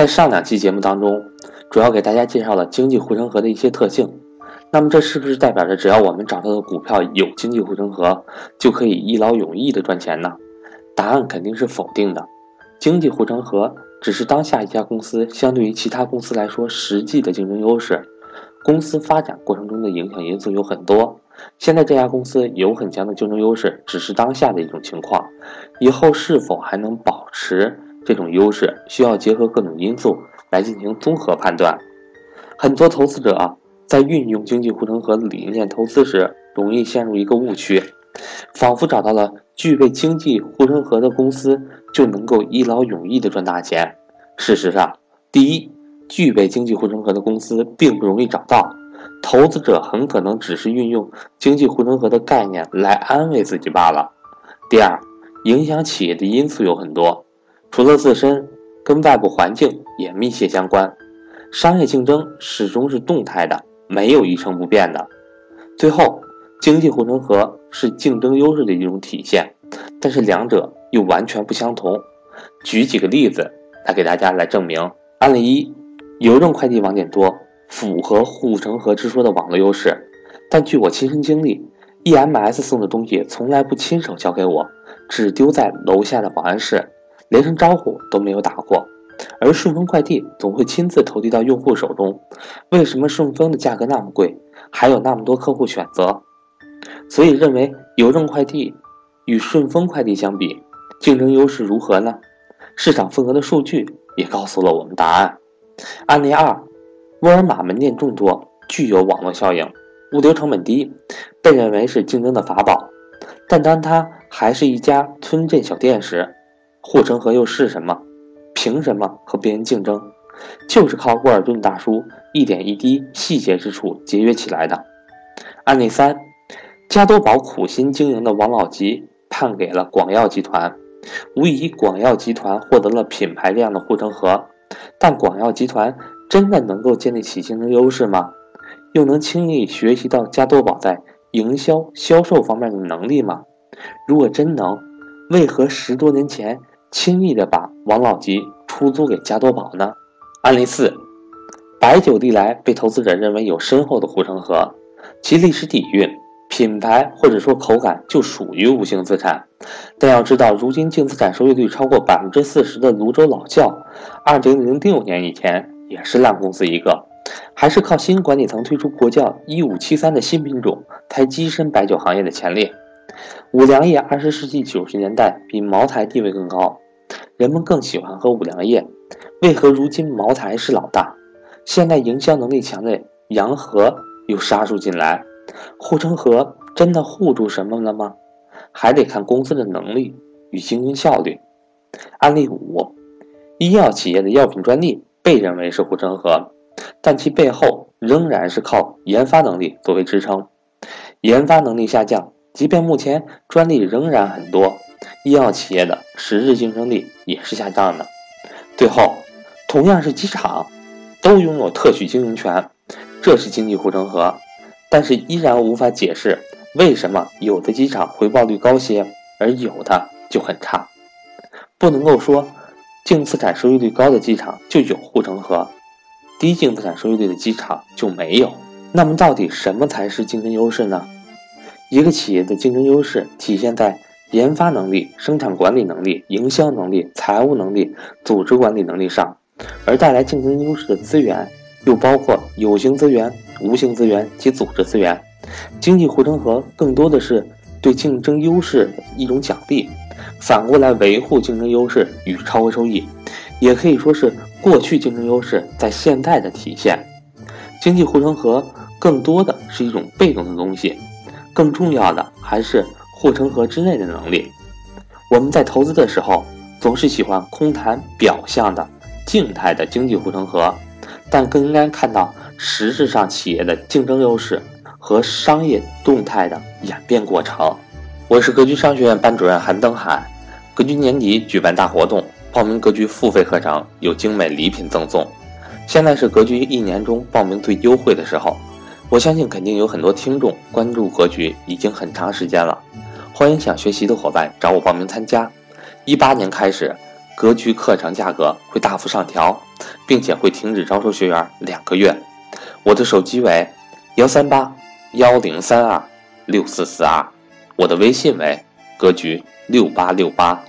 在上两期节目当中，主要给大家介绍了经济护城河的一些特性。那么，这是不是代表着只要我们找到的股票有经济护城河，就可以一劳永逸的赚钱呢？答案肯定是否定的。经济护城河只是当下一家公司相对于其他公司来说实际的竞争优势。公司发展过程中的影响因素有很多。现在这家公司有很强的竞争优势，只是当下的一种情况。以后是否还能保持？这种优势需要结合各种因素来进行综合判断。很多投资者啊，在运用经济护城河理念投资时，容易陷入一个误区，仿佛找到了具备经济护城河的公司就能够一劳永逸的赚大钱。事实上，第一，具备经济护城河的公司并不容易找到，投资者很可能只是运用经济护城河的概念来安慰自己罢了。第二，影响企业的因素有很多。除了自身，跟外部环境也密切相关。商业竞争始终是动态的，没有一成不变的。最后，经济护城河是竞争优势的一种体现，但是两者又完全不相同。举几个例子来给大家来证明。案例一：邮政快递网点多，符合护城河之说的网络优势。但据我亲身经历，EMS 送的东西从来不亲手交给我，只丢在楼下的保安室。连声招呼都没有打过，而顺丰快递总会亲自投递到用户手中。为什么顺丰的价格那么贵，还有那么多客户选择？所以认为邮政快递与顺丰快递相比，竞争优势如何呢？市场份额的数据也告诉了我们答案。案例二：沃尔玛门店众多，具有网络效应，物流成本低，被认为是竞争的法宝。但当它还是一家村镇小店时，护城河又是什么？凭什么和别人竞争？就是靠沃尔顿大叔一点一滴细节之处节约起来的。案例三，加多宝苦心经营的王老吉判给了广药集团，无疑广药集团获得了品牌量的护城河。但广药集团真的能够建立起竞争优势吗？又能轻易学习到加多宝在营销销售方面的能力吗？如果真能，为何十多年前？轻易的把王老吉出租给加多宝呢？案例四，白酒历来被投资者认为有深厚的护城河，其历史底蕴、品牌或者说口感就属于无形资产。但要知道，如今净资产收益率超过百分之四十的泸州老窖，二零零六年以前也是烂公司一个，还是靠新管理层推出国窖一五七三的新品种才跻身白酒行业的前列。五粮液二十世纪九十年代比茅台地位更高，人们更喜欢喝五粮液。为何如今茅台是老大？现在营销能力强的洋河又杀入进来，护城河真的护住什么了吗？还得看公司的能力与经营效率。案例五：医药企业的药品专利被认为是护城河，但其背后仍然是靠研发能力作为支撑。研发能力下降。即便目前专利仍然很多，医药企业的实质竞争力也是下降的。最后，同样是机场，都拥有特许经营权，这是经济护城河，但是依然无法解释为什么有的机场回报率高些，而有的就很差。不能够说净资产收益率高的机场就有护城河，低净资产收益率的机场就没有。那么，到底什么才是竞争优势呢？一个企业的竞争优势体现在研发能力、生产管理能力、营销能力、财务能力、组织管理能力上，而带来竞争优势的资源又包括有形资源、无形资源及组织资源。经济护城河更多的是对竞争优势的一种奖励，反过来维护竞争优势与超额收益，也可以说是过去竞争优势在现在的体现。经济护城河更多的是一种被动的东西。更重要的还是护城河之内的能力。我们在投资的时候，总是喜欢空谈表象的静态的经济护城河，但更应该看到实质上企业的竞争优势和商业动态的演变过程。我是格局商学院班主任韩登海。格局年底举办大活动，报名格局付费课程有精美礼品赠送。现在是格局一年中报名最优惠的时候。我相信肯定有很多听众关注格局已经很长时间了，欢迎想学习的伙伴找我报名参加。一八年开始，格局课程价格会大幅上调，并且会停止招收学员两个月。我的手机为幺三八幺零三二六四四二，我的微信为格局六八六八。